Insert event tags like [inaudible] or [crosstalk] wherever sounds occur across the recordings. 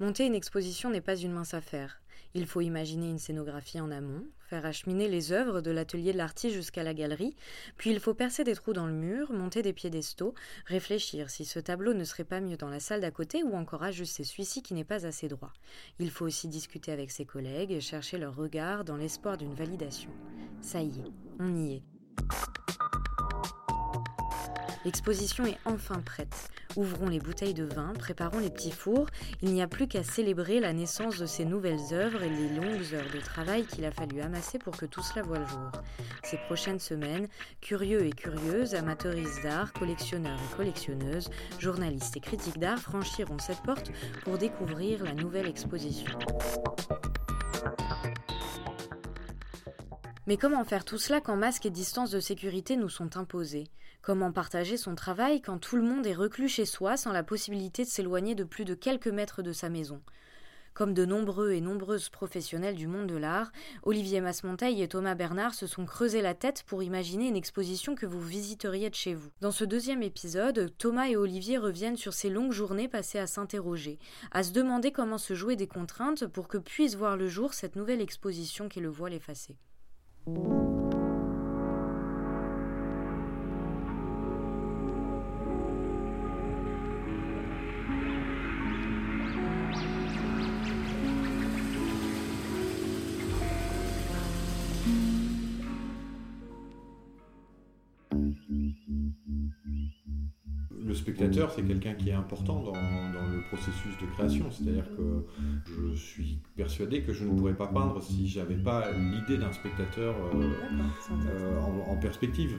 Monter une exposition n'est pas une mince affaire. Il faut imaginer une scénographie en amont, faire acheminer les œuvres de l'atelier de l'artiste jusqu'à la galerie, puis il faut percer des trous dans le mur, monter des piédestaux, réfléchir si ce tableau ne serait pas mieux dans la salle d'à côté ou encore ajuster celui-ci qui n'est pas assez droit. Il faut aussi discuter avec ses collègues, chercher leur regard dans l'espoir d'une validation. Ça y est, on y est. L'exposition est enfin prête. Ouvrons les bouteilles de vin, préparons les petits fours. Il n'y a plus qu'à célébrer la naissance de ces nouvelles œuvres et les longues heures de travail qu'il a fallu amasser pour que tout cela voie le jour. Ces prochaines semaines, curieux et curieuses, amateuristes d'art, collectionneurs et collectionneuses, journalistes et critiques d'art franchiront cette porte pour découvrir la nouvelle exposition. Mais comment faire tout cela quand masques et distances de sécurité nous sont imposés? Comment partager son travail quand tout le monde est reclus chez soi sans la possibilité de s'éloigner de plus de quelques mètres de sa maison? Comme de nombreux et nombreuses professionnels du monde de l'art, Olivier Masmonteil et Thomas Bernard se sont creusés la tête pour imaginer une exposition que vous visiteriez de chez vous. Dans ce deuxième épisode, Thomas et Olivier reviennent sur ces longues journées passées à s'interroger, à se demander comment se jouer des contraintes pour que puisse voir le jour cette nouvelle exposition qui le voile effacé. Le spectateur, c'est quelqu'un qui est important dans, le processus de création. C'est-à-dire que je suis persuadé que je ne pourrais pas peindre si j'avais pas l'idée d'un spectateur euh, euh, en, perspective.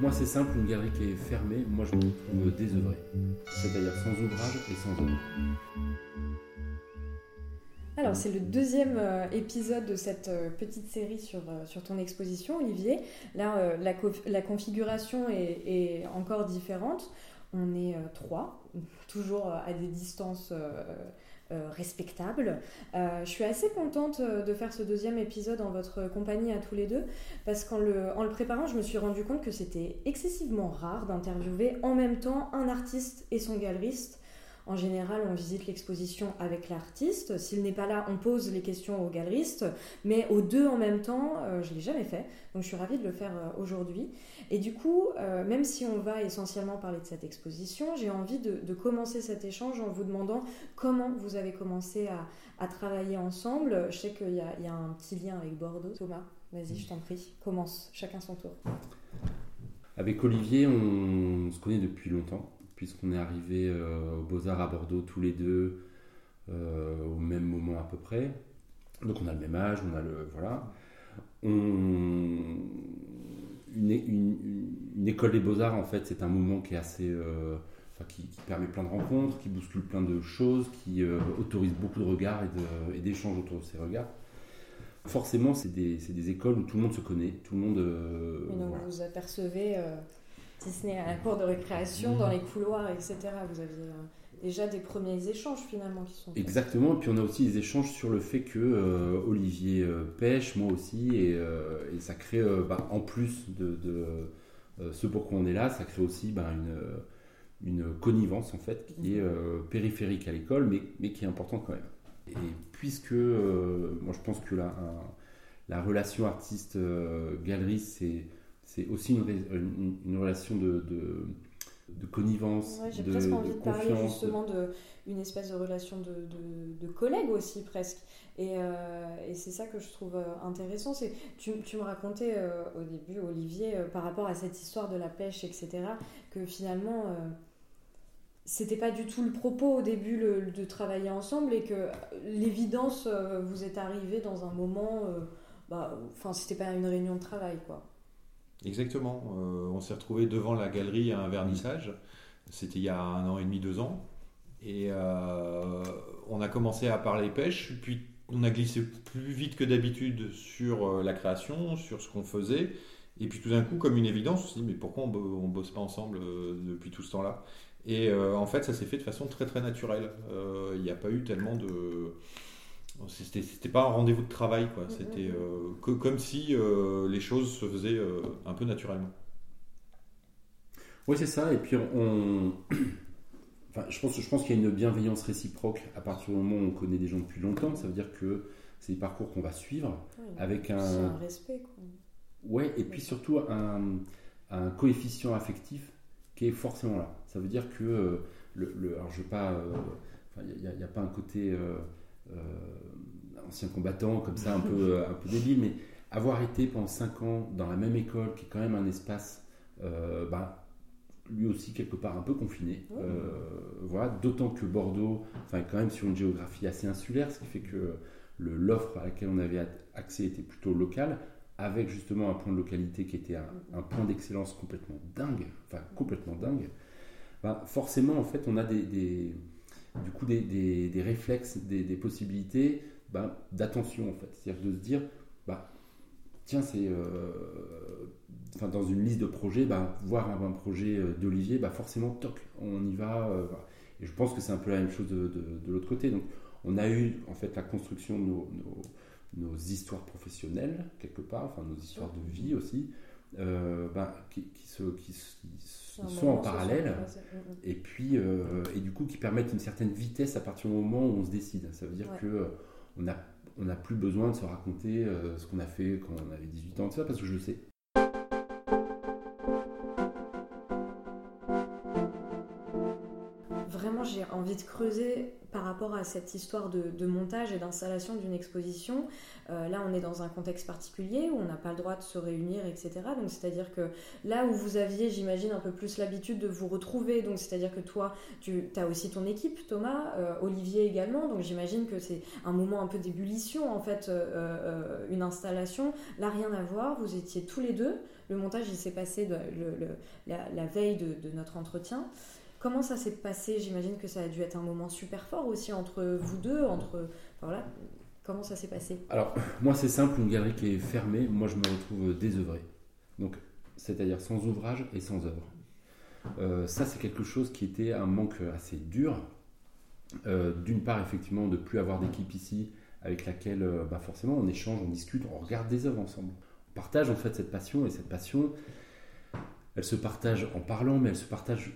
Moi, c'est simple, une galerie qui est fermée, moi je me trouve désœuvré. C'est-à-dire sans ouvrage et sans œuvre. Alors, c'est le deuxième euh, épisode de cette euh, petite série sur, euh, sur ton exposition, Olivier. Là, la, configuration est, encore différente. On est trois, [laughs] toujours à des distances respectables. je suis assez contente de faire ce deuxième épisode en votre compagnie à tous les deux, parce qu'en le, le préparant, je me suis rendu compte que c'était excessivement rare d'interviewer en même temps un artiste et son galeriste. En général, on visite l'exposition avec l'artiste. S'il n'est pas là, on pose les questions au galeriste. Mais aux deux en même temps, euh, je ne l'ai jamais fait. Donc je suis ravie de le faire euh, aujourd'hui. Et du coup, euh, même si on va essentiellement parler de cette exposition, j'ai envie de, commencer cet échange en vous demandant comment vous avez commencé à, travailler ensemble. Je sais qu'il y, y, a un petit lien avec Bordeaux. Thomas, vas-y, je t'en prie, commence, chacun son tour. Avec Olivier, on se connaît depuis longtemps puisqu'on est arrivé euh, aux Beaux-Arts à Bordeaux tous les deux euh, au même moment à peu près. Donc on a le même âge, on a le. Voilà. Une, école des Beaux-Arts, en fait, c'est un moment qui est assez. Euh, qui, permet plein de rencontres, qui bouscule plein de choses, qui autorise beaucoup de regards et d'échanges autour de ces regards. Forcément, c'est des, des, écoles où tout le monde se connaît, tout le monde. et donc vous apercevez si ce n'est à la cour de récréation, dans les couloirs, etc. Vous aviez euh, déjà des premiers échanges finalement qui sont. Exactement, et puis on a aussi des échanges sur le fait que euh, Olivier euh, pêche, moi aussi, et, ça crée, bah, en plus de, ce pourquoi on est là, ça crée aussi bah, une, une, connivence en fait qui est périphérique à l'école, mais, mais qui est importante quand même. Et puisque moi je pense que la, la relation artiste-galerie, c'est c'est aussi une, une, relation de, de, de connivence. Ouais, J'ai presque envie de, parler justement d'une espèce de relation de, de, collègue aussi presque. Et, euh, et c'est ça que je trouve euh, intéressant. Tu, tu, me racontais euh, au début, Olivier, par rapport à cette histoire de la pêche, etc., que finalement c'était pas du tout le propos au début de travailler ensemble et que l'évidence vous est arrivée dans un moment, bah, enfin c'était pas une réunion de travail quoi. Exactement. Euh, on s'est retrouvé devant la galerie à un vernissage. C'était il y a un an et demi, deux ans. Et euh, on a commencé à parler pêche, puis on a glissé plus vite que d'habitude sur euh, la création, sur ce qu'on faisait. Et puis tout d'un coup, comme une évidence, on s'est dit mais pourquoi on, ne bosse pas ensemble depuis tout ce temps-là? Et en fait, ça s'est fait de façon très très naturelle. Il n'y a pas eu tellement de c'était pas un rendez-vous de travail, quoi. C'était euh, comme si euh, les choses se faisaient euh, un peu naturellement. Oui, c'est ça. Et puis, on. Enfin, je pense, je pense qu'il y a une bienveillance réciproque à partir du moment où on connaît des gens depuis longtemps. Ça veut dire que c'est des parcours qu'on va suivre avec un... un respect. Quoi. Ouais, et puis surtout un, un, coefficient affectif qui est forcément là. Ça veut dire que euh, le, alors je veux pas, euh, il n'y a, a, pas un côté euh, ancien combattant comme ça un peu un peu débile, mais avoir été pendant 5 ans dans la même école, qui est quand même un espace, bah, lui aussi quelque part un peu confiné. voilà, d'autant que Bordeaux, enfin quand même sur une géographie assez insulaire, ce qui fait que l'offre à laquelle on avait accès était plutôt locale, avec justement un point de localité qui était un, point d'excellence complètement dingue, enfin complètement dingue, ben, forcément en fait on a des, du coup des, réflexes, des, possibilités ben, d'attention en fait, c'est-à-dire de se dire bah, tiens c'est euh, dans une liste de projets, ben, voir un, projet euh, d'Olivier, bah, forcément toc, on y va. Euh, et je pense que c'est un peu la même chose de, de l'autre côté. Donc on a eu en fait la construction de nos, nos, histoires professionnelles, quelque part, enfin nos histoires de vie aussi, euh, ben, qui, se, qui, sont en parallèle, mm, mm. et puis euh, et du coup qui permettent une certaine vitesse à partir du moment où on se décide. Ça veut dire que euh, on n'a on plus besoin de se raconter ce qu'on a fait quand on avait 18 ans, ça, parce que je sais. Envie de creuser par rapport à cette histoire de, montage et d'installation d'une exposition. Euh, là, on est dans un contexte particulier où on n'a pas le droit de se réunir, etc. Donc, c'est-à-dire que là où vous aviez, j'imagine, un peu plus l'habitude de vous retrouver, donc c'est-à-dire que toi, tu as aussi ton équipe, Thomas, euh, Olivier également, donc j'imagine que c'est un moment un peu d'ébullition, en fait, euh, une installation. Là, rien à voir, vous étiez tous les deux. Le montage, il s'est passé la, veille de notre entretien. Comment ça s'est passé? J'imagine que ça a dû être un moment super fort aussi entre vous deux, entre voilà. Comment ça s'est passé? Alors moi c'est simple, une galerie qui est fermée, moi je me retrouve désœuvré. Donc c'est-à-dire sans ouvrage et sans œuvre. Euh, ça c'est quelque chose qui était un manque assez dur. Euh, d'une part effectivement de plus avoir d'équipe ici avec laquelle euh, bah, forcément on échange, on discute, on regarde des œuvres ensemble. On partage en fait cette passion et cette passion elle se partage en parlant mais elle se partage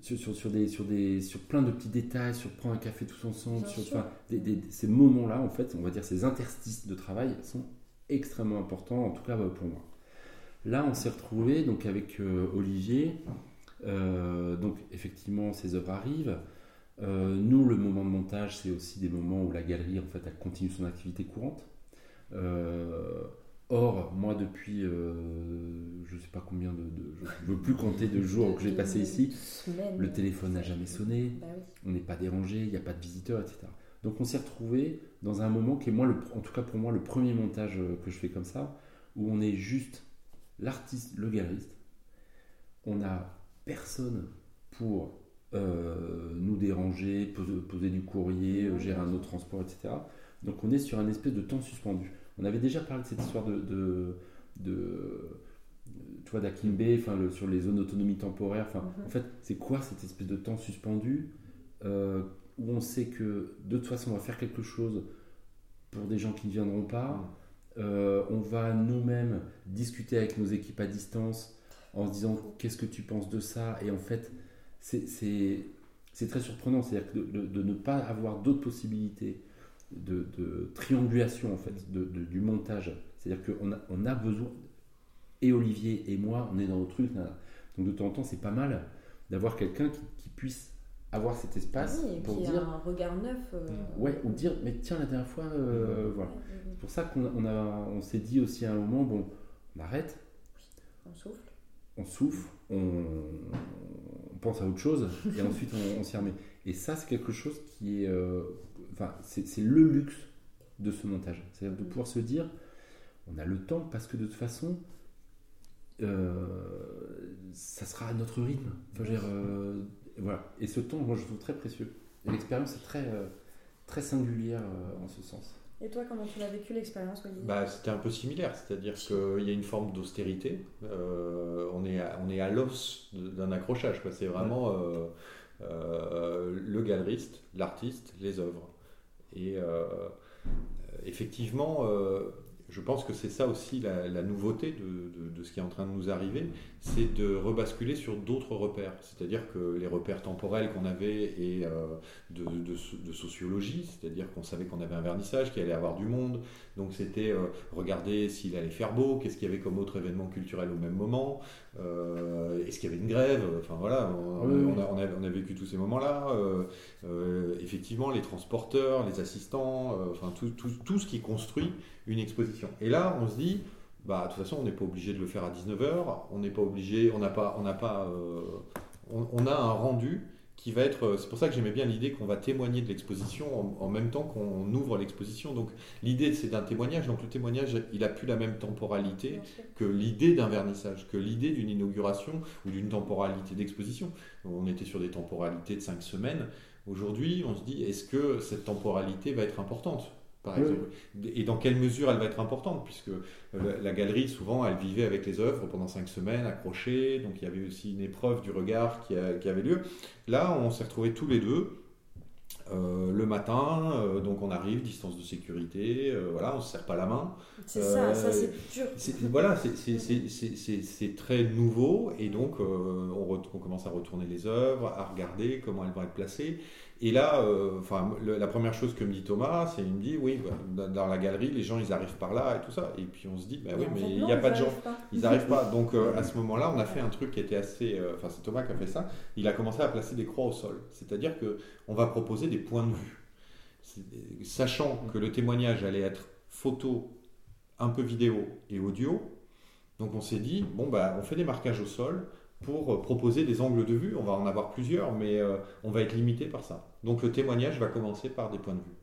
sur, sur, des, sur, des, sur plein de petits détails, sur prendre un café tous ensemble, sur, ces moments-là, en fait, on va dire ces interstices de travail sont extrêmement importants, en tout cas bah, pour moi. Là, on s'est retrouvé donc avec euh, Olivier. Euh, donc effectivement, ces œuvres arrivent. Euh, nous, le moment de montage, c'est aussi des moments où la galerie, en fait, elle continue son activité courante. Or, moi, depuis, euh, je ne sais pas combien de, je ne veux plus compter de jours que j'ai passé ici, le téléphone n'a jamais sonné, bah on n'est pas dérangé, il n'y a pas de visiteurs, etc. Donc, on s'est retrouvé dans un moment qui est, moi, le, en tout cas pour moi, le premier montage euh, que je fais comme ça, où on est juste l'artiste, le galeriste. On n'a personne pour euh, nous déranger, poser, du courrier, gérer un autre transport, etc. Donc, on est sur un espèce de temps suspendu. On avait déjà parlé de cette histoire de, de, de tu vois, d'Akimbe, enfin, sur les zones d'autonomie temporaire. Enfin, mhm. En fait, c'est quoi cette espèce de temps suspendu euh, où on sait que de toute façon, on va faire quelque chose pour des gens qui ne viendront pas. Mhm. Euh, on va nous-mêmes discuter avec nos équipes à distance en se disant qu'est-ce que tu penses de ça? Et en fait, c'est très surprenant. C'est-à-dire de, de, ne pas avoir d'autres possibilités de, triangulation en fait de, du montage. C'est-à-dire qu'on a, on a besoin, et Olivier et moi, on est dans nos trucs. Donc de temps en temps, c'est pas mal d'avoir quelqu'un qui, puisse avoir cet espace ah pour dire un regard neuf. Euh, ouais, ou dire mais tiens la dernière fois, euh, voilà. C'est pour ça qu'on on a, on s'est dit aussi à un moment bon, on arrête. On souffle. On souffle, on, pense à autre chose et ensuite on, s'y remet. Et ça, c'est quelque chose qui est euh, enfin, c'est le luxe de ce montage. C'est-à-dire de mm. pouvoir se dire, on a le temps parce que de toute façon, euh, ça sera à notre rythme. Euh, voilà. Et ce temps, moi, je trouve très précieux. Et l'expérience est très, euh, très singulière en ce sens. Et toi, comment tu l'as vécu l'expérience, bah, C'était un peu similaire, c'est-à-dire qu'il y a une forme d'austérité. on est à, on est à l'os d'un accrochage. C'est vraiment le galeriste, l'artiste, les œuvres. Et euh, effectivement, euh, je pense que c'est ça aussi la, nouveauté de, ce qui est en train de nous arriver, c'est de rebasculer sur d'autres repères. C'est-à-dire que les repères temporels qu'on avait et euh, de, sociologie, c'est-à-dire qu'on savait qu'on avait un vernissage, qu'il allait avoir du monde, donc c'était euh, regarder s'il allait faire beau, qu'est-ce qu'il y avait comme autre événement culturel au même moment, euh, est-ce qu'il y avait une grève, enfin voilà, on, a, on, a, vécu tous ces moments-là. effectivement, les transporteurs, les assistants, enfin tout, tout, tout ce qui construit une exposition. Et là, on se dit, bah, de toute façon, on n'est pas obligé de le faire à 19h, on n'est pas obligé, on n'a pas, on n'a pas, euh, on, a un rendu qui va être, c'est pour ça que j'aimais bien l'idée qu'on va témoigner de l'exposition en, même temps qu'on ouvre l'exposition. Donc l'idée c'est d'un témoignage, donc le témoignage il a plus la même temporalité que l'idée d'un vernissage, que l'idée d'une inauguration ou d'une temporalité d'exposition. On était sur des temporalités de cinq semaines. Aujourd'hui, on se dit, est-ce que cette temporalité va être importante? Et dans quelle mesure elle va être importante, puisque la, galerie, souvent, elle vivait avec les œuvres pendant cinq semaines, accrochées, donc il y avait aussi une épreuve du regard qui, qui avait lieu. Là, on s'est retrouvés tous les deux, euh, le matin, euh, donc on arrive, distance de sécurité, euh, voilà, on ne se serre pas la main. C'est ça, ça c'est dur. Voilà, c'est très nouveau et donc on, on, commence à retourner les œuvres, à regarder comment elles vont être placées. Et là, euh, enfin, la première chose que me dit Thomas, c'est il me dit oui, bah, dans la galerie, les gens ils arrivent par là et tout ça. Et puis on se dit, bah oui, mais il n'y a pas de gens, ils n'arrivent pas. [laughs] Donc euh, à ce moment-là, on a fait un truc qui était assez, euh, enfin c'est Thomas qui a fait ça. Il a commencé à placer des croix au sol, c'est-à-dire que on va proposer des points de vue, sachant que le témoignage allait être photo, un peu vidéo et audio. Donc on s'est dit bon bah on fait des marquages au sol pour euh, proposer des angles de vue. On va en avoir plusieurs, mais euh, on va être limité par ça. Donc le témoignage va commencer par des points de vue.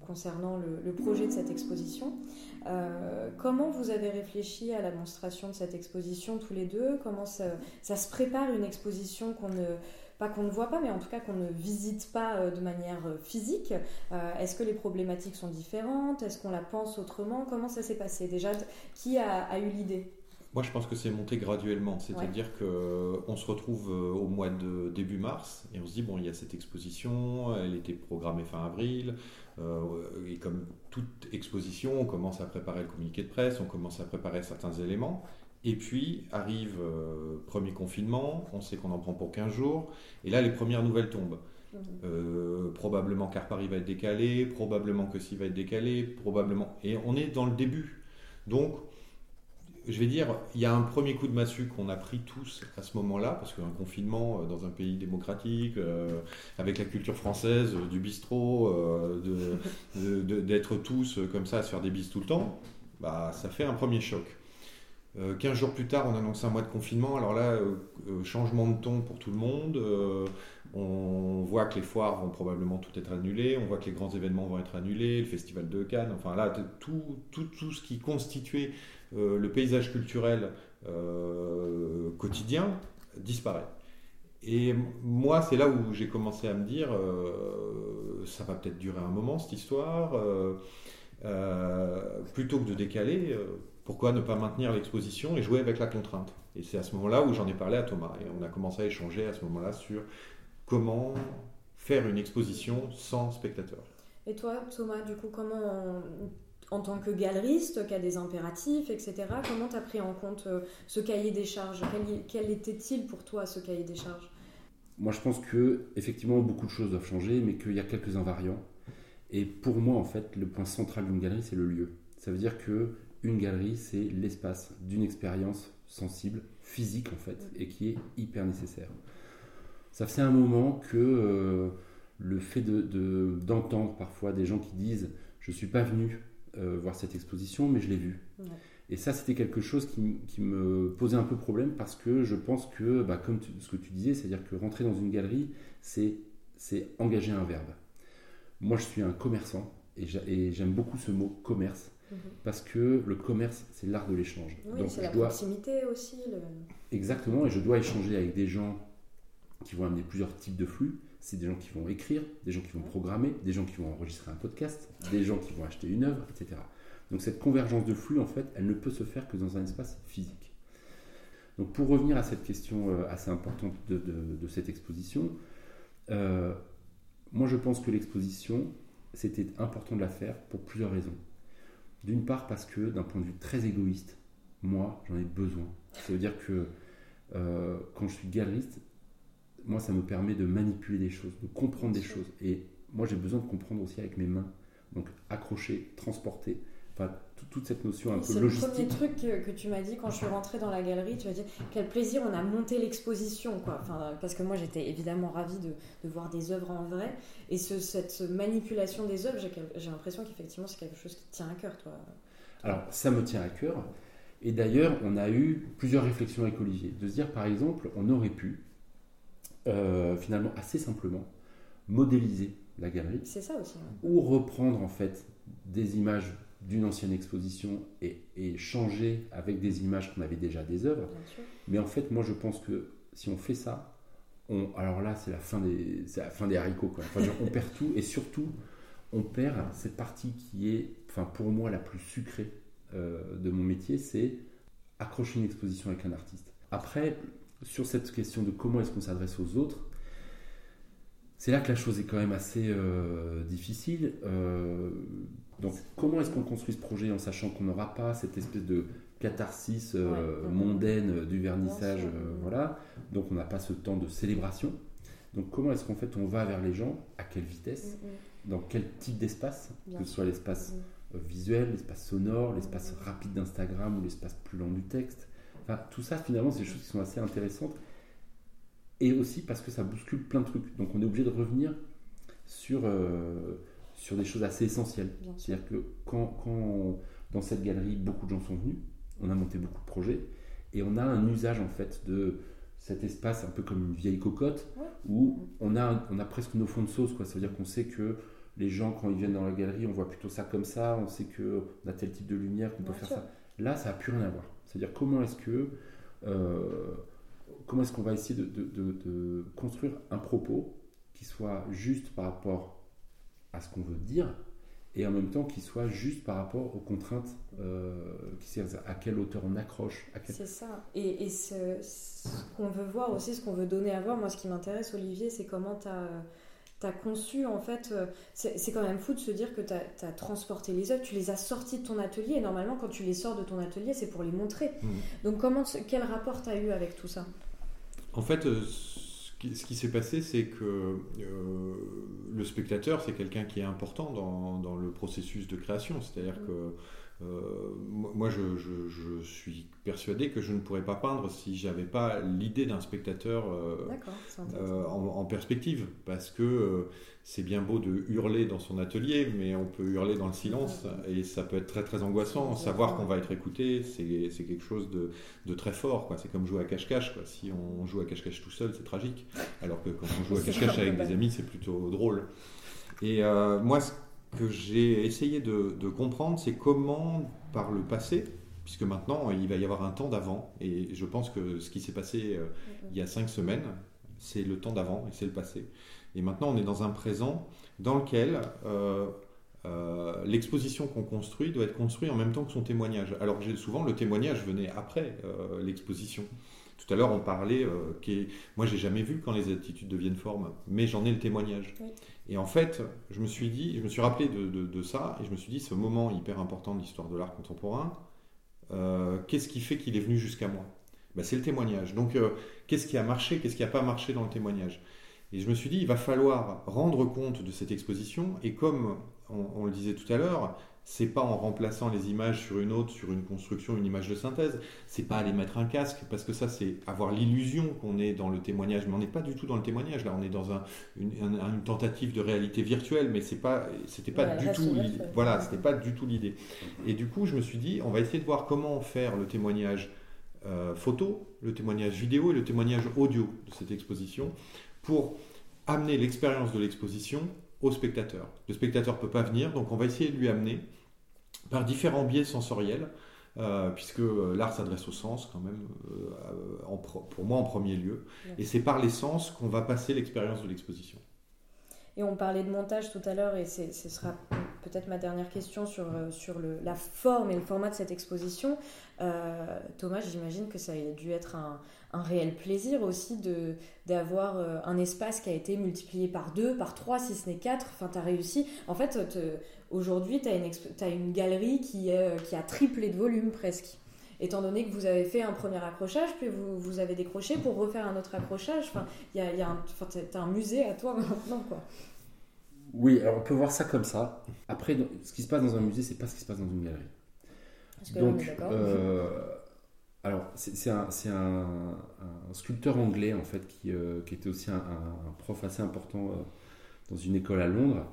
Concernant le, projet de cette exposition, euh, comment vous avez réfléchi à la démonstration de cette exposition tous les deux? Comment ça se prépare une exposition qu'on ne pas qu'on ne voit pas, mais en tout cas qu'on ne visite pas euh, de manière euh, physique. Euh, est-ce que les problématiques sont différentes? Est-ce qu'on la pense autrement? Comment ça s'est passé? Déjà, qui a, eu l'idée? Moi, je pense que c'est monté graduellement. C'est-à-dire qu'on se retrouve au mois de début mars et on se dit bon, il y a cette exposition, elle était programmée fin avril. et comme toute exposition, on commence à préparer le communiqué de presse, on commence à préparer certains éléments. Et puis arrive premier confinement, on sait qu'on en prend pour 15 jours, et là les premières nouvelles tombent. Mhm. Euh, probablement car Paris va être décalé, probablement que s'il va être décalé, probablement. Et on est dans le début. Donc, je vais dire, il y a un premier coup de massue qu'on a pris tous à ce moment-là, parce qu'un confinement euh, dans un pays démocratique, avec la culture française, du bistrot, [laughs] d'être tous comme ça, à se faire des bises tout le temps, bah, ça fait un premier choc. 15 euh, jours plus tard, on annonce un mois de confinement. Alors là, euh, euh, changement de ton pour tout le monde. on voit que les foires vont probablement tout être annulées. On voit que les grands événements vont être annulés. Le festival de Cannes. Enfin là, tout, tout, tout ce qui constituait le paysage culturel quotidien disparaît. Et moi, c'est là où j'ai commencé à me dire, ça va peut-être durer un moment cette histoire. plutôt que de décaler, pourquoi ne pas maintenir l'exposition et jouer avec la contrainte Et c'est à ce moment-là où j'en ai parlé à Thomas. Et on a commencé à échanger à ce moment-là sur comment faire une exposition sans spectateurs. Et toi, Thomas, du coup, comment, en tant que galeriste, qui a des impératifs, etc., comment tu as pris en compte euh, ce cahier des charges? Quel, quel était-il pour toi, ce cahier des charges? Moi, je pense que effectivement beaucoup de choses doivent changer, mais qu'il y a quelques invariants. Et pour moi, en fait, le point central d'une galerie, c'est le lieu. Ça veut dire que une galerie, c'est l'espace d'une expérience sensible, physique en fait, et qui est hyper nécessaire. Ça fait un moment que euh, le fait d'entendre de, parfois des gens qui disent je ne suis pas venu euh, voir cette exposition, mais je l'ai vue. Et ça, c'était quelque chose qui, me posait un peu problème parce que je pense que, bah, comme ce que tu disais, c'est-à-dire que rentrer dans une galerie, c'est engager un verbe. Moi, je suis un commerçant et j'aime beaucoup ce mot commerce Mhm. Parce que le commerce, c'est l'art de l'échange. Oui, c'est la proximité aussi. Exactement, et je dois échanger avec des gens qui vont amener plusieurs types de flux. C'est des gens qui vont écrire, des gens qui vont programmer, des gens qui vont enregistrer un podcast, des gens qui vont acheter une œuvre, etc. Donc cette convergence de flux, en fait, elle ne peut se faire que dans un espace physique. Donc pour revenir à cette question euh, assez importante de, cette exposition, Euh, moi, je pense que l'exposition, c'était important de la faire pour plusieurs raisons. D'une part, parce que d'un point de vue très égoïste, moi, j'en ai besoin. Ça veut dire que euh, quand je suis galeriste, moi, ça me permet de manipuler des choses, de comprendre des choses. Et moi, j'ai besoin de comprendre aussi avec mes mains. Donc, accrocher, transporter. Enfin, toute cette notion un peu logistique. C'est le premier truc que, tu m'as dit quand je suis rentrée dans la galerie. Tu m'as dit quel plaisir on a monté l'exposition, quoi. Enfin, parce que moi j'étais évidemment ravie de, de, voir des œuvres en vrai et ce, cette manipulation des œuvres, j'ai l'impression qu'effectivement c'est quelque chose qui te tient à cœur, toi. Alors ça me tient à cœur. Et d'ailleurs, on a eu plusieurs réflexions avec Olivier. De se dire, par exemple, on aurait pu, euh, finalement, assez simplement, modéliser la galerie. C'est ça aussi. Ou reprendre, en fait, des images d'une ancienne exposition et, changer avec des images qu'on avait déjà des œuvres. Mais en fait, moi, je pense que si on fait ça, on, alors là, c'est la fin des, la fin des haricots. Quoi. on perd tout et surtout, on perd cette partie qui est, enfin, pour moi, la plus sucrée euh, de mon métier, c'est accrocher une exposition avec un artiste. Après, sur cette question de comment est-ce qu'on s'adresse aux autres, c'est là que la chose est quand même assez euh, difficile. Euh, donc, comment est-ce qu'on construit ce projet en sachant qu'on n'aura pas cette espèce de catharsis euh, mondaine du vernissage Voilà. Donc, on n'a pas ce temps de célébration. Donc, comment est-ce qu'en fait on va vers les gens? À quelle vitesse? Mm, mm. Dans quel type d'espace? Que ce soit l'espace mm. visuel, l'espace sonore, l'espace rapide d'Instagram ou l'espace plus long du texte. Enfin, tout ça, finalement, c'est des choses qui sont assez intéressantes et aussi parce que ça bouscule plein de trucs. Donc on est obligé de revenir sur, euh, sur des choses assez essentielles. C'est-à-dire que quand, quand dans cette galerie, beaucoup de gens sont venus, on a monté beaucoup de projets, et on a un usage en fait de cet espace un peu comme une vieille cocotte, où on a, on a presque nos fonds de sauce. Quoi. Ça veut dire qu'on sait que les gens, quand ils viennent dans la galerie, on voit plutôt ça comme ça, on sait qu'on a tel type de lumière, qu'on peut faire ça. Là, ça n'a plus rien à voir. C'est-à-dire comment est-ce que... Euh, comment est-ce qu'on va essayer de, construire un propos qui soit juste par rapport à ce qu'on veut dire et en même temps qui soit juste par rapport aux contraintes, euh, qui à quelle hauteur on accroche. C'est ça. Et, ce, qu'on veut voir aussi, ce qu'on veut donner à voir, moi ce qui m'intéresse Olivier, c'est comment tu as as conçu en fait, euh, c'est quand même fou de se dire que tu as, transporté les œuvres, tu les as sorties de ton atelier et normalement quand tu les sors de ton atelier c'est pour les montrer. Mmh. Donc comment, quel rapport tu as eu avec tout ça? En fait, euh, ce qui, s'est passé, c'est que euh, le spectateur, c'est quelqu'un qui est important dans, le processus de création. C'est-à-dire que euh, moi, je, suis persuadé que je ne pourrais pas peindre si j'avais pas l'idée d'un spectateur en, perspective, parce que c'est bien beau de hurler dans son atelier, mais on peut hurler dans le silence et ça peut être très très angoissant. Savoir qu'on va être écouté, c'est quelque chose de, très fort. C'est comme jouer à cache-cache. Si on joue à cache-cache tout seul, c'est tragique. Alors que quand on joue à [laughs] cache-cache avec des amis, c'est plutôt drôle. Et euh, moi, ce que j'ai essayé de, comprendre, c'est comment, par le passé, puisque maintenant il va y avoir un temps d'avant, et je pense que ce qui s'est passé euh, il y a cinq semaines, c'est le temps d'avant et c'est le passé. Et maintenant, on est dans un présent dans lequel euh, euh, l'exposition qu'on construit doit être construite en même temps que son témoignage. Alors souvent, le témoignage venait après l'exposition. Tout à l'heure, on parlait, qui moi, j'ai jamais vu quand les attitudes deviennent forme, mais j'en ai le témoignage. Et en fait, je me suis dit, je me suis rappelé de, ça, et je me suis dit, ce moment hyper important de l'histoire de l'art contemporain, qu'est-ce qui fait qu'il est venu jusqu'à moi? Ben, C'est le témoignage. Donc, qu'est-ce qui a marché, qu'est-ce qui n'a pas marché dans le témoignage? Et je me suis dit, il va falloir rendre compte de cette exposition, et comme on, le disait tout à l'heure, c'est pas en remplaçant les images sur une autre, sur une construction, une image de synthèse, c'est pas aller mettre un casque, parce que ça c'est avoir l'illusion qu'on est dans le témoignage, mais on n'est pas du tout dans le témoignage, là on est dans un, une, tentative de réalité virtuelle, mais c'est pas, c'était pas, du tout, voilà, c'était pas du tout l'idée. Et du coup, je me suis dit, on va essayer de voir comment faire le témoignage euh, photo, le témoignage vidéo et le témoignage audio de cette exposition pour amener l'expérience de l'exposition au spectateur. Le spectateur ne peut pas venir, donc on va essayer de lui amener par différents biais sensoriels, euh, puisque euh, l'art s'adresse au sens quand même, euh, pour moi en premier lieu, et c'est par les sens qu'on va passer l'expérience de l'exposition. Et on parlait de montage tout à l'heure, et ce sera peut-être ma dernière question sur, sur le, la forme et le format de cette exposition. Thomas, j'imagine que ça a dû être un, un réel plaisir aussi d'avoir un espace qui a été multiplié par deux, par trois, si ce n'est quatre. Enfin, tu as réussi. En fait, aujourd'hui, tu as, une galerie qui, qui a triplé de volume presque étant donné que vous avez fait un premier accrochage, puis vous, vous avez décroché pour refaire un autre accrochage. Enfin, il y a, y a un, as un musée à toi [laughs] maintenant, quoi. Oui, alors on peut voir ça comme ça. Après, ce qui se passe dans un musée, c'est pas ce qui se passe dans une galerie. Donc, euh, alors c'est un, un, un, sculpteur anglais en fait qui, euh, qui était aussi un, prof assez important euh, dans une école à Londres,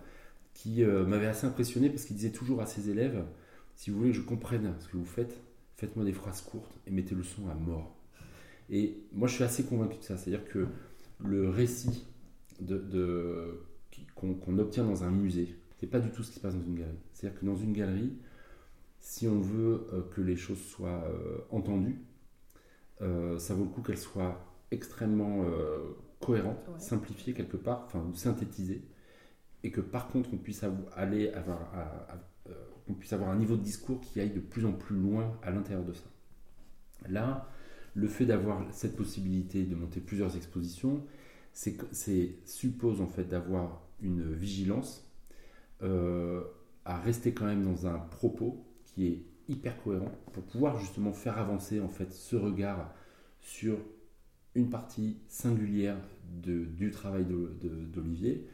qui m'avait assez impressionné parce qu'il disait toujours à ses élèves si vous voulez que je comprenne ce que vous faites, faites-moi des phrases courtes et mettez le son à mort. Et moi, je suis assez convaincu de ça. C'est-à-dire que le récit de, qu'on obtient dans un musée, c'est pas du tout ce qui se passe dans une galerie. C'est-à-dire que dans une galerie, si on veut euh, que les choses soient euh, entendues, euh, ça vaut le coup qu'elles soient extrêmement cohérentes, simplifiées quelque part, enfin ou synthétisées, et que par contre on puisse aller avoir, à, qu'on puisse avoir un niveau de discours qui aille de plus en plus loin à l'intérieur de ça. Là, le fait d'avoir cette possibilité de monter plusieurs expositions, c'est suppose en fait d'avoir une vigilance euh, à rester quand même dans un propos qui est hyper cohérent pour pouvoir justement faire avancer en fait ce regard sur une partie singulière de, du travail d'Olivier.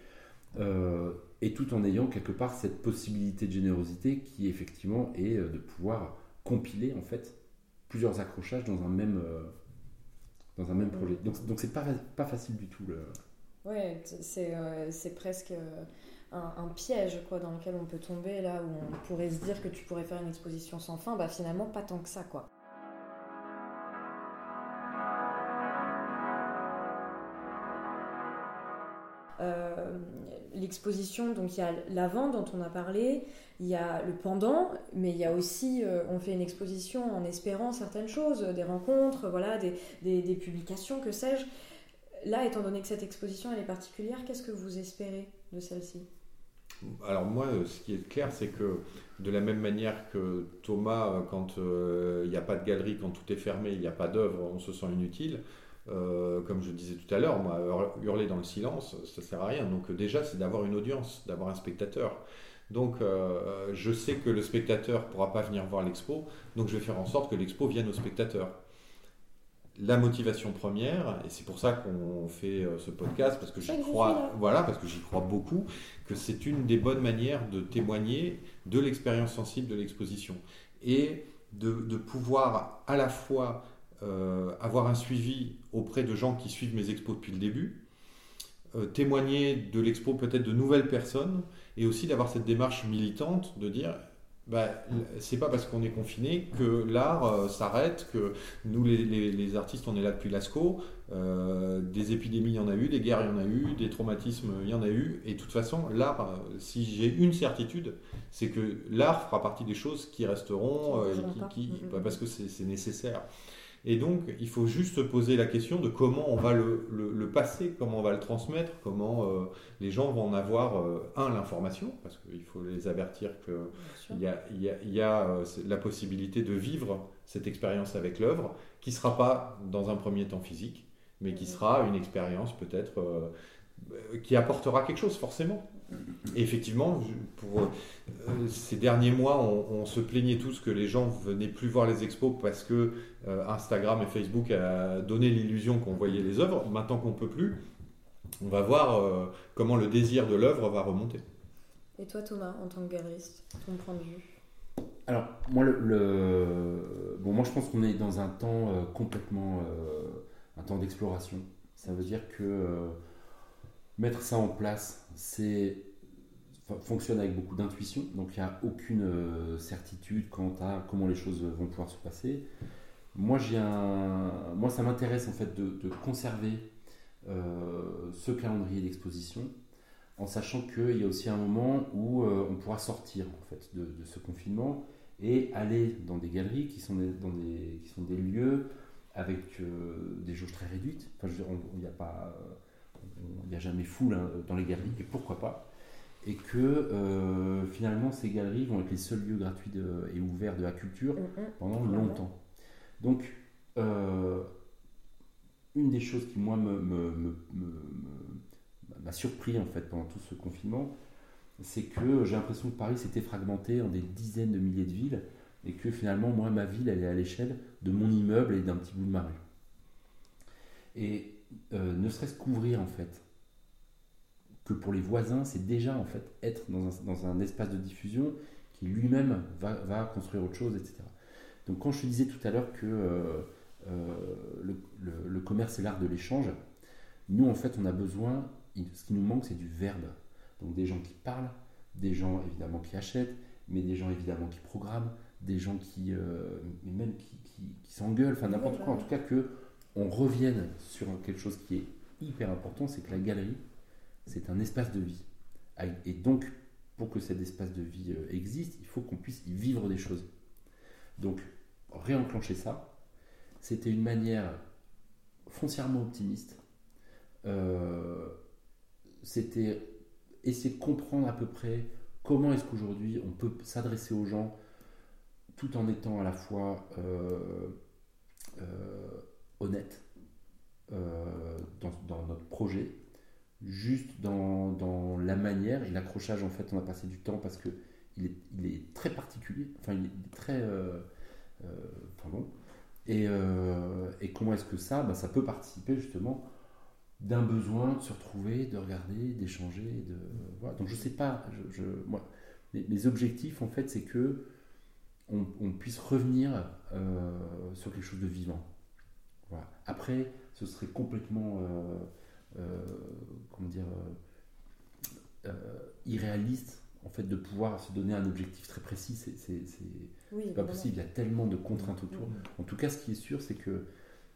Euh, et tout en ayant quelque part cette possibilité de générosité qui effectivement est euh, de pouvoir compiler en fait plusieurs accrochages dans un même, dans un même projet. Donc donc c'est pas, pas facile du tout. Ouais, c'est euh, presque un, un, piège quoi, dans lequel on peut tomber là où on pourrait se dire que tu pourrais faire une exposition sans fin, bah finalement pas tant que ça quoi. l'exposition, donc il y a l'avant dont on a parlé, il y a le pendant, mais il y a aussi, euh, on fait une exposition en espérant certaines choses, des rencontres, voilà, des, des, publications, que sais-je. Là, étant donné que cette exposition elle est particulière, qu'est-ce que vous espérez de celle-ci? Alors moi, euh, ce qui est clair, c'est que de la même manière que Thomas, euh, quand il n'y a pas de galerie, quand tout est fermé, il n'y a pas d'œuvre, on se sent inutile. Euh, comme je disais tout à l'heure, moi, hurler dans le silence, ça sert à rien. Donc déjà, c'est d'avoir une audience, d'avoir un spectateur. Donc euh, je sais que le spectateur pourra pas venir voir l'expo, donc je vais faire en sorte que l'expo vienne au spectateur. La motivation première, et c'est pour ça qu'on fait euh, ce podcast, parce que j'y crois, voilà, parce que j'y crois beaucoup, que c'est une des bonnes manières de témoigner de l'expérience sensible de l'exposition. Et de, de pouvoir à la fois euh, avoir un suivi auprès de gens qui suivent mes expos depuis le début, euh, témoigner de l'expo peut-être de nouvelles personnes, et aussi d'avoir cette démarche militante de dire bah, c'est pas parce qu'on est confiné que l'art euh, s'arrête, que nous les, artistes on est là depuis l'ASCO, des épidémies il y en a eu, des guerres il y en a eu, des traumatismes il y en a eu, et de toute façon l'art, si j'ai une certitude, c'est que l'art fera partie des choses qui resteront, qui, mm, mm, parce que c'est nécessaire. Et donc, il faut juste se poser la question de comment on va le, le, passer, comment on va le transmettre, comment euh, les gens vont en avoir, euh, un, l'information, parce qu'il faut les avertir qu'il y a, y a, y a euh, la possibilité de vivre cette expérience avec l'œuvre, qui ne sera pas dans un premier temps physique, mais qui sera une expérience peut-être qui apportera quelque chose, forcément. Et effectivement, pour euh, ces derniers mois, on, se plaignait tous que les gens venaient plus voir les expos parce que euh, Instagram et Facebook a donné l'illusion qu'on voyait les œuvres. Maintenant qu'on peut plus, on va voir euh, comment le désir de l'œuvre va remonter. Et toi, Thomas, en tant que galeriste, ton point de vue? Alors, moi, le, Bon, moi, je pense qu'on est dans un temps complètement un temps d'exploration. Ça veut dire que mettre ça en place, fonctionne avec beaucoup d'intuition, donc il n'y a aucune euh, certitude quant à comment les choses vont pouvoir se passer. Moi, j'ai. Moi ça m'intéresse en fait de, conserver euh, ce calendrier d'exposition en sachant qu'il y a aussi un moment où euh, on pourra sortir en fait de, ce confinement et aller dans des galeries qui sont des, dans des, qui sont des lieux avec des jauges très réduites. Enfin, il n'y a pas il n'y a jamais foule hein, dans les galeries, et pourquoi pas. et que euh, finalement ces galeries vont être les seuls lieux gratuits de- et ouverts de la culture Mm, mm. pendant Clairement. longtemps. Donc, euh, une des choses qui, moi, me- me- m'a surpris en fait pendant tout ce confinement, c'est que j'ai l'impression que Paris s'était fragmenté en des dizaines de milliers de villes et que finalement, moi, ma ville, elle est à l'échelle de mon immeuble et d'un petit bout de ma rue. Et euh, ne serait-ce qu'ouvrir en fait, que pour les voisins, c'est déjà en fait être dans un, dans un espace de diffusion qui lui-même va, va construire autre chose, etc. Donc quand je te disais tout à l'heure que euh, euh, le, le- le commerce est l'art de l'échange, nous en fait on a besoin, ce qui nous manque c'est du verbe. Donc des gens qui parlent, des gens évidemment qui achètent, mais des gens évidemment qui programment, des gens qui, euh, mais même qui, qui- qui s'engueulent, enfin n'importe quoi. En tout cas que on revienne sur quelque chose qui est hyper important, c'est que la galerie c'est un espace de vie. Et donc pour que cet espace de vie euh, existe, il faut qu'on puisse y vivre des choses. Donc, réenclencher ça, c'était une manière foncièrement optimiste. Euh, c'était essayer de comprendre à peu près comment est-ce qu'aujourd'hui on peut s'adresser aux gens tout en étant à la fois euh, honnête euh, dans, notre projet, juste dans, la manière et l'accrochage en fait on a passé du temps parce que il est, très particulier, enfin il est très euh, euh, bon. Et, euh, et comment est-ce que ça, bah, ça peut participer justement d'un besoin de se retrouver, de regarder, d'échanger, de voilà. Donc je sais pas, je, moi, mes, objectifs en fait c'est que on, puisse revenir euh, sur quelque chose de vivant. Voilà. Après, ce serait complètement euh, euh, comment dire euh, irréaliste en fait de pouvoir se donner un objectif très précis. C'est Oui, pas possible. Il y a tellement de contraintes autour. En tout cas, ce qui est sûr, c'est que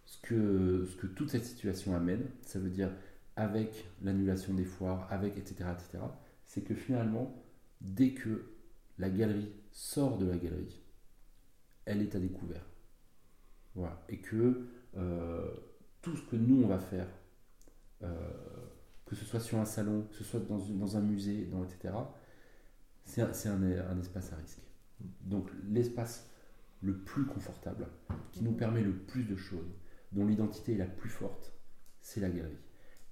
ce, que ce que toute cette situation amène, ça veut dire avec l'annulation des foires, avec etc., etc., c'est que finalement, dès que la galerie sort de la galerie, elle est à découvert. Voilà. Et que tout ce que nous, on va faire, euh, que ce soit sur un salon, que ce soit dans, un musée, dans, etc., c'est un, un- espace à risque. Donc l'espace le plus confortable, qui nous permet le plus de choses, dont l'identité est la plus forte, c'est la galerie.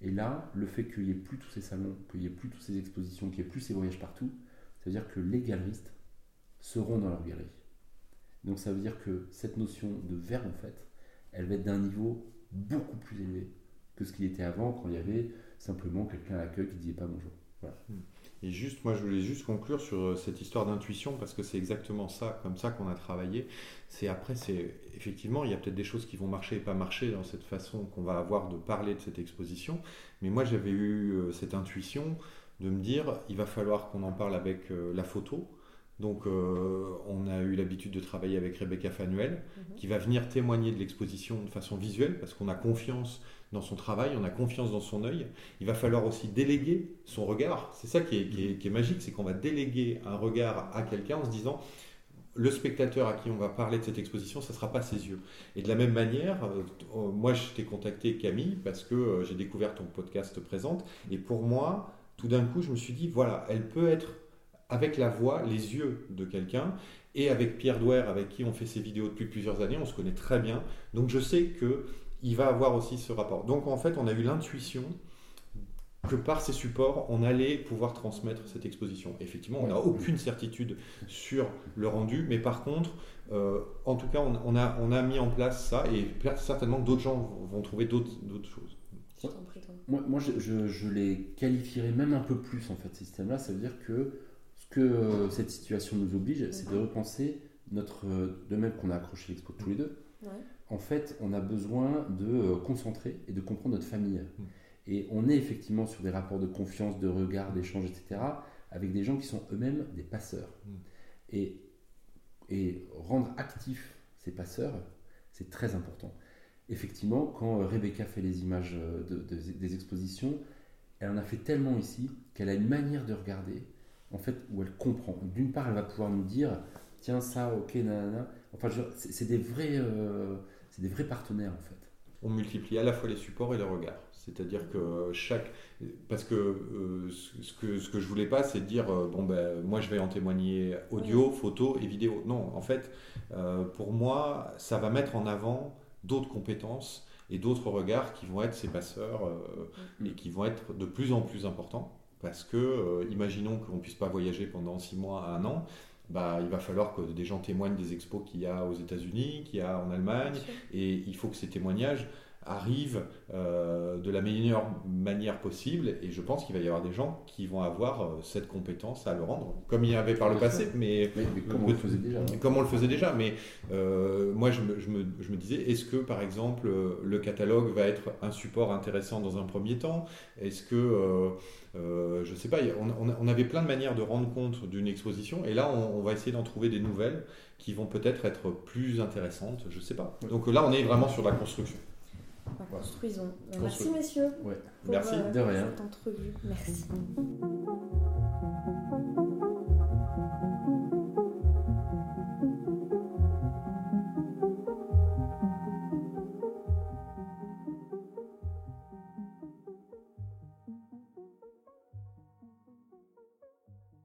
Et là, le fait qu'il n'y ait plus tous ces salons, qu'il n'y ait plus toutes ces expositions, qu'il n'y ait plus ces voyages partout, ça veut dire que les galeristes seront dans leur galerie. Donc ça veut dire que cette notion de verbe, en fait, elle va être d'un niveau beaucoup plus élevé que ce qu'il était avant, quand il y avait simplement quelqu'un à l'accueil qui ne disait pas bonjour. Voilà. Et juste, moi, je voulais juste conclure sur euh, cette histoire d'intuition parce que c'est exactement ça, comme ça qu'on a travaillé. C'est après, c'est effectivement, il y a peut-être des choses qui vont marcher et pas marcher dans cette façon qu'on va avoir de parler de cette exposition. Mais moi, j'avais eu euh, cette intuition de me dire, il va falloir qu'on en parle avec euh, la photo. Donc, euh, on a eu l'habitude de travailler avec Rebecca Fanuel, Mhm. qui va venir témoigner de l'exposition de façon visuelle, parce qu'on a confiance dans son travail, on a confiance dans son œil. Il va falloir aussi déléguer son regard. C'est ça qui est, qui est- qui est magique, c'est qu'on va déléguer un regard à quelqu'un en se disant, le spectateur à qui on va parler de cette exposition, ça ne sera pas ses yeux. Et de la même manière, euh, euh, moi je t'ai contacté Camille parce que euh, j'ai découvert ton podcast présente, et pour moi, tout d'un coup, je me suis dit, voilà, elle peut être avec la voix, les yeux de quelqu'un, et avec Pierre Douer, avec qui on fait ces vidéos depuis plusieurs années, on se connaît très bien, donc je sais que il va avoir aussi ce rapport. Donc en fait, on a eu l'intuition que par ces supports, on allait pouvoir transmettre cette exposition. Effectivement, on n'a aucune certitude sur le rendu, mais par contre, euh, en tout cas, on, on a, on a mis en place ça, et certainement que d'autres gens vont- trouver d'autres choses. Je t'en prie, toi. Moi, moi je, je- je les qualifierais même un peu plus en fait, ces systèmes-là. Ça veut dire que que euh, cette situation nous oblige, c'est de Mhm. repenser notre. euh, de même qu'on a accroché l'expo tous les deux, Ouais. en fait, on a besoin de euh, concentrer et de comprendre notre famille. Mm. Et on est effectivement sur des rapports de confiance, de regard, d'échange, etc., avec des gens qui sont eux-mêmes des passeurs. Mm. Et, et rendre actifs ces passeurs, c'est très important. Effectivement, quand Rebecca fait les images de- de- des expositions, elle en a fait tellement ici qu'elle a une manière de regarder, en fait, où elle comprend. D'une part, elle va pouvoir nous dire, tiens, ça, ok, nanana. Enfin, c'est des vrais, euh, c'est des vrais partenaires, en fait. on multiplie à la fois les supports et les regards. C'est-à-dire que chaque. Parce que, euh, ce que ce que je voulais pas, c'est dire euh, bon, ben, moi je vais en témoigner audio, photo et vidéo. Non, en fait, euh, pour moi, ça va mettre en avant d'autres compétences et d'autres regards qui vont être ces passeurs et qui vont être de plus en plus importants. Parce que, imaginons qu'on ne puisse pas voyager pendant six mois à un an, bah, il va falloir que des gens témoignent des expos qu'il y a aux États-Unis, qu'il y a en Allemagne, et il faut que ces témoignages arrive euh, de la meilleure manière possible et je pense qu'il va y avoir des gens qui vont avoir euh, cette compétence à le rendre comme il y avait par le passé mais, comme on le faisait déjà hein. comme on le faisait déjà mais euh, moi je me, je, me, je me, disais est-ce que par exemple le catalogue va être un support intéressant dans un premier temps? Est-ce que je ne sais pas on, on, avait plein de manières de rendre compte d'une exposition et là on, on va essayer d'en trouver des nouvelles qui vont peut-être être plus intéressantes je ne sais pas. Donc là on est vraiment sur la construction construisons. Merci messieurs. Merci euh, de rien. cette entrevue. Merci.